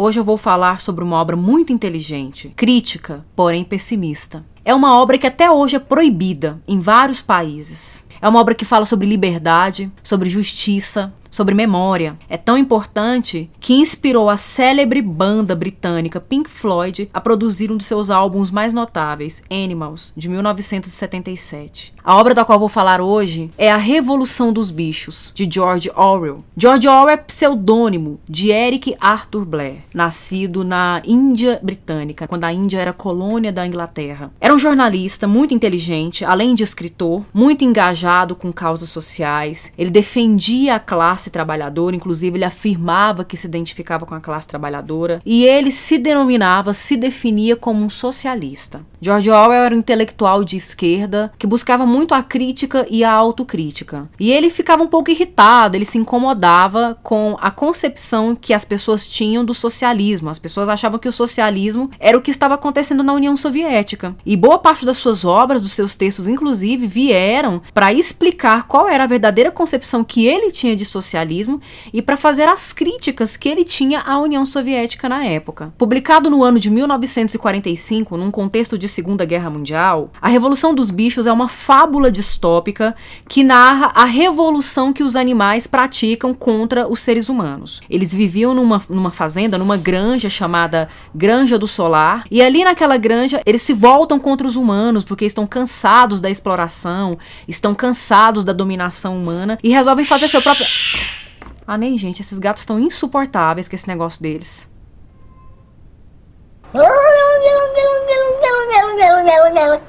Hoje eu vou falar sobre uma obra muito inteligente, crítica, porém pessimista. É uma obra que até hoje é proibida em vários países. É uma obra que fala sobre liberdade, sobre justiça, sobre memória. É tão importante que inspirou a célebre banda britânica Pink Floyd a produzir um dos seus álbuns mais notáveis, Animals, de 1977. A obra da qual vou falar hoje é A Revolução dos Bichos, de George Orwell. George Orwell é pseudônimo de Eric Arthur Blair, nascido na Índia Britânica, quando a Índia era colônia da Inglaterra. Era um jornalista muito inteligente, além de escritor, muito engajado com causas sociais. Ele defendia a classe trabalhadora, inclusive ele afirmava que se identificava com a classe trabalhadora, e ele se denominava, se definia como um socialista. George Orwell era um intelectual de esquerda que buscava muito a crítica e a autocrítica. E ele ficava um pouco irritado, ele se incomodava com a concepção que as pessoas tinham do socialismo. As pessoas achavam que o socialismo era o que estava acontecendo na União Soviética. E boa parte das suas obras, dos seus textos, inclusive, vieram para explicar qual era a verdadeira concepção que ele tinha de socialismo e para fazer as críticas que ele tinha à União Soviética na época. Publicado no ano de 1945, num contexto de Segunda Guerra Mundial, A Revolução dos Bichos é uma fábula distópica que narra a revolução que os animais praticam contra os seres humanos. Eles viviam numa, numa fazenda, numa granja chamada Granja do Solar, e ali naquela granja eles se voltam contra os humanos porque estão cansados da exploração, estão cansados da dominação humana e resolvem fazer seu próprio. Ah, nem gente, esses gatos estão insuportáveis com esse negócio deles.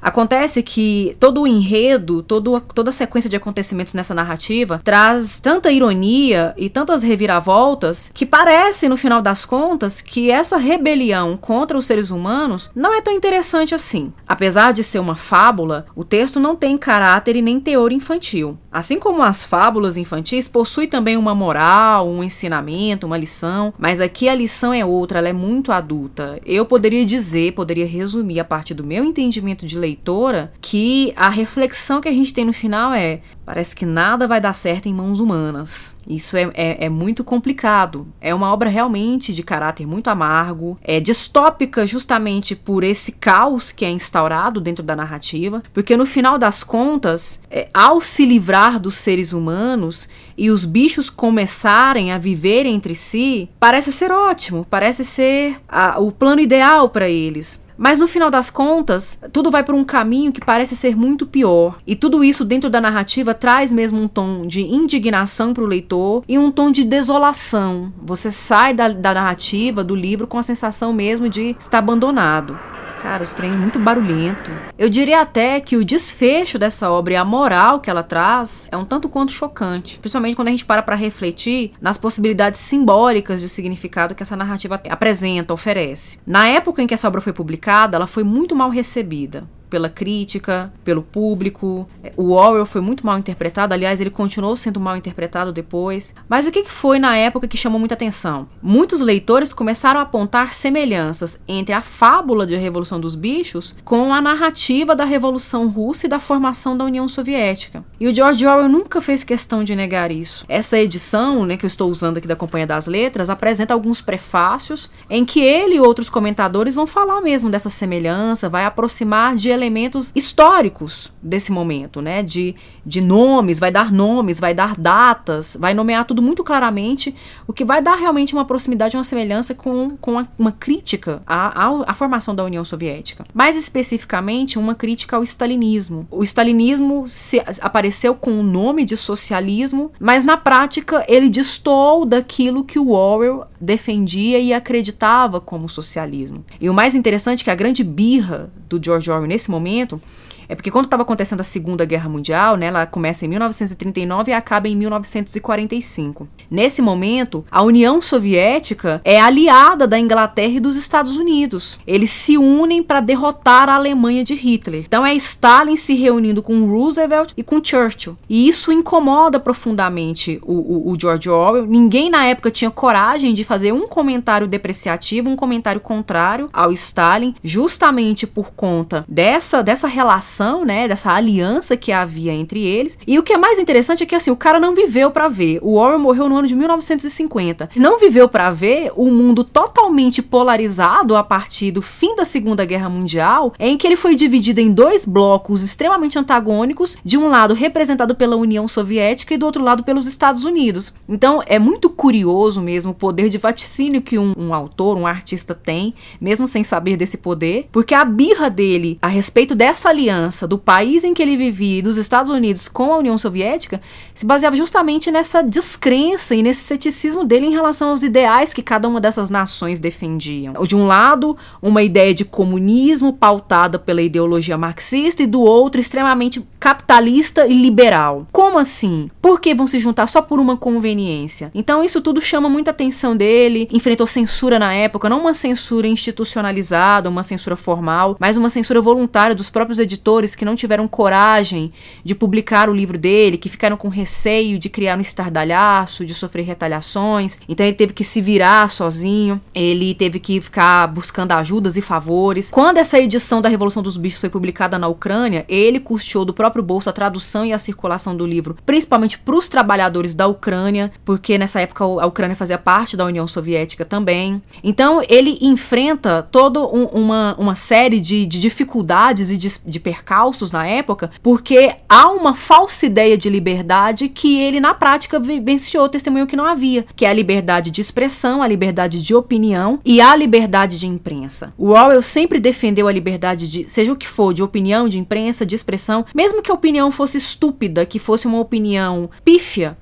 Acontece que todo o enredo, todo, toda a sequência de acontecimentos nessa narrativa traz tanta ironia e tantas reviravoltas que parece, no final das contas, que essa rebelião contra os seres humanos não é tão interessante assim. Apesar de ser uma fábula, o texto não tem caráter e nem teor infantil. Assim como as fábulas infantis, possui também uma moral, um ensinamento, uma lição, mas aqui a lição é outra, ela é muito adulta. Eu poderia dizer, poderia resumir a partir do meu entendimento de leitora, que a reflexão que a gente tem no final é: parece que nada vai dar certo em mãos humanas. Isso é, é, é, muito complicado. É uma obra realmente de caráter muito amargo, é distópica justamente por esse caos que é instaurado dentro da narrativa, porque no final das contas, é, ao se livrar dos seres humanos e os bichos começarem a viver entre si, parece ser ótimo, parece ser a, o plano ideal para eles. Mas no final das contas, tudo vai por um caminho que parece ser muito pior. E tudo isso dentro da narrativa traz mesmo um tom de indignação para o leitor e um tom de desolação. Você sai da, da narrativa, do livro, com a sensação mesmo de estar abandonado. Cara, os trem é muito barulhento. Eu diria até que o desfecho dessa obra e a moral que ela traz é um tanto quanto chocante, principalmente quando a gente para para refletir nas possibilidades simbólicas de significado que essa narrativa apresenta, oferece. Na época em que essa obra foi publicada, ela foi muito mal recebida pela crítica, pelo público. O Orwell foi muito mal interpretado, aliás, ele continuou sendo mal interpretado depois. Mas o que foi na época que chamou muita atenção? Muitos leitores começaram a apontar semelhanças entre a fábula de A Revolução dos Bichos com a narrativa da Revolução Russa e da formação da União Soviética. E o George Orwell nunca fez questão de negar isso. Essa edição, né, que eu estou usando aqui da Companhia das Letras, apresenta alguns prefácios em que ele e outros comentadores vão falar mesmo dessa semelhança, vai aproximar de elementos elementos históricos desse momento, né? De, de nomes, vai dar nomes, vai dar datas, vai nomear tudo muito claramente, o que vai dar realmente uma proximidade, uma semelhança com, com a, uma crítica à, à, à, formação da União Soviética. Mais especificamente, uma crítica ao stalinismo. O stalinismo se, apareceu com o nome de socialismo, mas na prática ele distou daquilo que o Orwell defendia e acreditava como socialismo. E o mais interessante é que a grande birra do George Orwell nesse momento é porque quando estava acontecendo a Segunda Guerra Mundial, né, ela começa em 1939 e acaba em 1945. Nesse momento, a União Soviética é aliada da Inglaterra e dos Estados Unidos. Eles se unem para derrotar a Alemanha de Hitler. Então é Stalin se reunindo com Roosevelt e com Churchill. E isso incomoda profundamente o, o, o George Orwell. Ninguém na época tinha coragem de fazer um comentário depreciativo, um comentário contrário ao Stalin, justamente por conta dessa, dessa relação relação, né, dessa aliança que havia entre eles. E o que é mais interessante é que assim, o cara não viveu para ver. O Orwell morreu no ano de 1950. Não viveu para ver o mundo totalmente polarizado a partir do fim da Segunda Guerra Mundial, em que ele foi dividido em dois blocos extremamente antagônicos, de um lado representado pela União Soviética e do outro lado pelos Estados Unidos. Então é muito curioso mesmo o poder de vaticínio que um, um autor, um artista tem, mesmo sem saber desse poder, porque a birra dele a respeito dessa aliança do país em que ele vivia e dos Estados Unidos com a União Soviética se baseava justamente nessa descrença e nesse ceticismo dele em relação aos ideais que cada uma dessas nações defendiam. De um lado, uma ideia de comunismo pautada pela ideologia marxista e do outro extremamente capitalista e liberal. Como assim? Por que vão se juntar só por uma conveniência? Então isso tudo chama muita atenção dele. Enfrentou censura na época, não uma censura institucionalizada, uma censura formal, mas uma censura voluntária dos próprios editores que não tiveram coragem de publicar o livro dele, que ficaram com receio de criar um estardalhaço, de sofrer retaliações. Então ele teve que se virar sozinho, ele teve que ficar buscando ajudas e favores. Quando essa edição da Revolução dos Bichos foi publicada na Ucrânia, ele custeou do próprio bolso a tradução e a circulação do livro, principalmente para os trabalhadores da Ucrânia, porque nessa época a Ucrânia fazia parte da União Soviética também. Então ele enfrenta toda um, uma, uma série de, de dificuldades e de, de percalços na época, porque há uma falsa ideia de liberdade que ele na prática vivenciou, testemunho que não havia, que é a liberdade de expressão, a liberdade de opinião e a liberdade de imprensa. O Orwell sempre defendeu a liberdade de, seja o que for, de opinião, de imprensa, de expressão, mesmo que a opinião fosse estúpida, que fosse uma opinião pífia,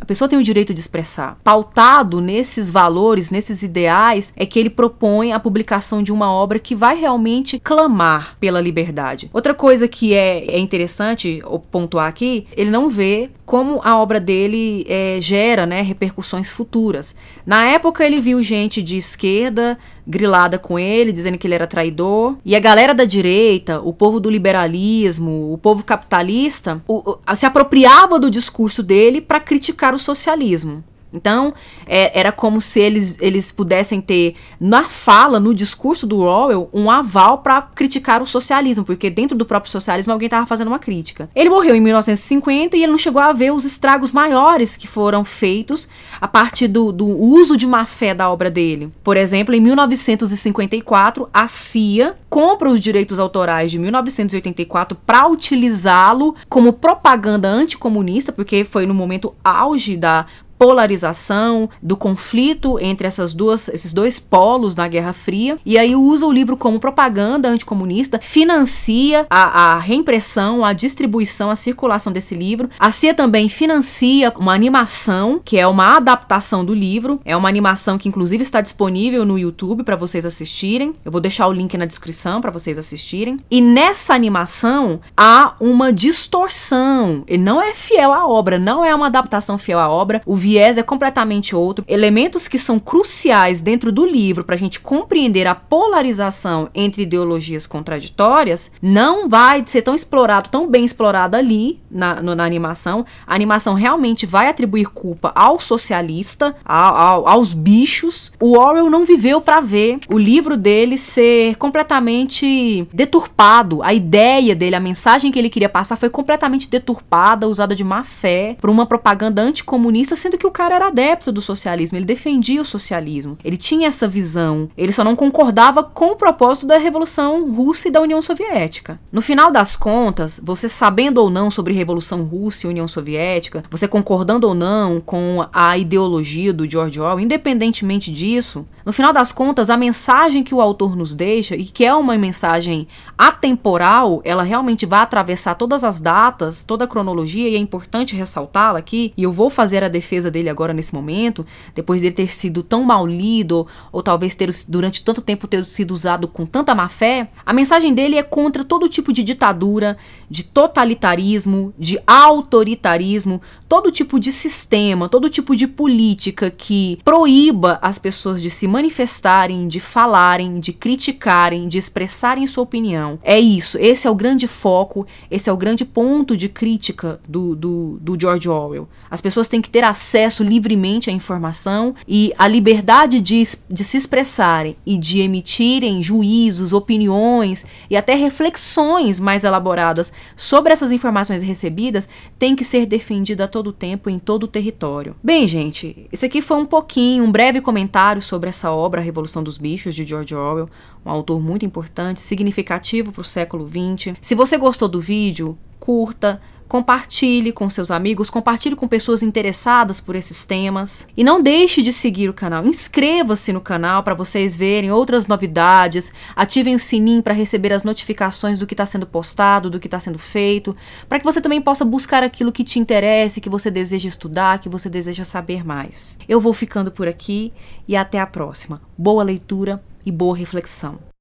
a pessoa tem o direito de expressar. Pautado nesses valores, nesses ideais, é que ele propõe a publicação de uma obra que vai realmente clamar pela liberdade. Outra coisa que é, é interessante pontuar aqui, ele não vê como a obra dele é, gera né, repercussões futuras. Na época, ele viu gente de esquerda grilada com ele, dizendo que ele era traidor. E a galera da direita, o povo do liberalismo, o povo capitalista, o, o, se apropriava do discurso dele para criticar o socialismo. Então, é, era como se eles, eles pudessem ter, na fala, no discurso do Orwell, um aval para criticar o socialismo, porque dentro do próprio socialismo alguém estava fazendo uma crítica. Ele morreu em 1950 e ele não chegou a ver os estragos maiores que foram feitos a partir do, do uso de má fé da obra dele. Por exemplo, em 1954, a CIA compra os direitos autorais de 1984 para utilizá-lo como propaganda anticomunista, porque foi no momento auge da polarização, do conflito entre essas duas, esses dois polos na Guerra Fria, e aí usa o livro como propaganda anticomunista, financia a, a reimpressão, a distribuição, a circulação desse livro. A CIA também financia uma animação, que é uma adaptação do livro, é uma animação que inclusive está disponível no YouTube para vocês assistirem. Eu vou deixar o link na descrição para vocês assistirem. E nessa animação há uma distorção, e não é fiel à obra, não é uma adaptação fiel à obra. O viés é completamente outro. Elementos que são cruciais dentro do livro para a gente compreender a polarização entre ideologias contraditórias não vai ser tão explorado, tão bem explorado ali na, no, na animação. A animação realmente vai atribuir culpa ao socialista, ao, ao, aos bichos. O Orwell não viveu para ver o livro dele ser completamente deturpado. A ideia dele, a mensagem que ele queria passar foi completamente deturpada, usada de má fé por uma propaganda anticomunista, sendo que o cara era adepto do socialismo, ele defendia o socialismo, ele tinha essa visão, ele só não concordava com o propósito da Revolução Russa e da União Soviética. No final das contas, você sabendo ou não sobre Revolução Russa e União Soviética, você concordando ou não com a ideologia do George Orwell, independentemente disso, no final das contas, a mensagem que o autor nos deixa, e que é uma mensagem atemporal, ela realmente vai atravessar todas as datas, toda a cronologia, e é importante ressaltá-la aqui, e eu vou fazer a defesa dele agora nesse momento, depois dele ter sido tão mal lido, ou talvez ter durante tanto tempo ter sido usado com tanta má fé, a mensagem dele é contra todo tipo de ditadura, de totalitarismo, de autoritarismo, todo tipo de sistema, todo tipo de política que proíba as pessoas de se manifestarem, de falarem, de criticarem, de expressarem sua opinião. É isso, esse é o grande foco, esse é o grande ponto de crítica do, do, do George Orwell. As pessoas têm que ter acesso livremente à informação e a liberdade de, de se expressarem e de emitirem juízos, opiniões e até reflexões mais elaboradas sobre essas informações recebidas tem que ser defendida a todo tempo em todo o território. Bem, gente, esse aqui foi um pouquinho, um breve comentário sobre essa obra, A Revolução dos Bichos, de George Orwell, um autor muito importante, significativo para o século XX. Se você gostou do vídeo, curta, compartilhe com seus amigos, compartilhe com pessoas interessadas por esses temas. E não deixe de seguir o canal. Inscreva-se no canal para vocês verem outras novidades. Ativem o sininho para receber as notificações do que está sendo postado, do que está sendo feito, para que você também possa buscar aquilo que te interessa, que você deseja estudar, que você deseja saber mais. Eu vou ficando por aqui e até a próxima. Boa leitura e boa reflexão.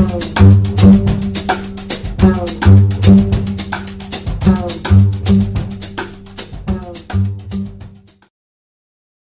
Thank you.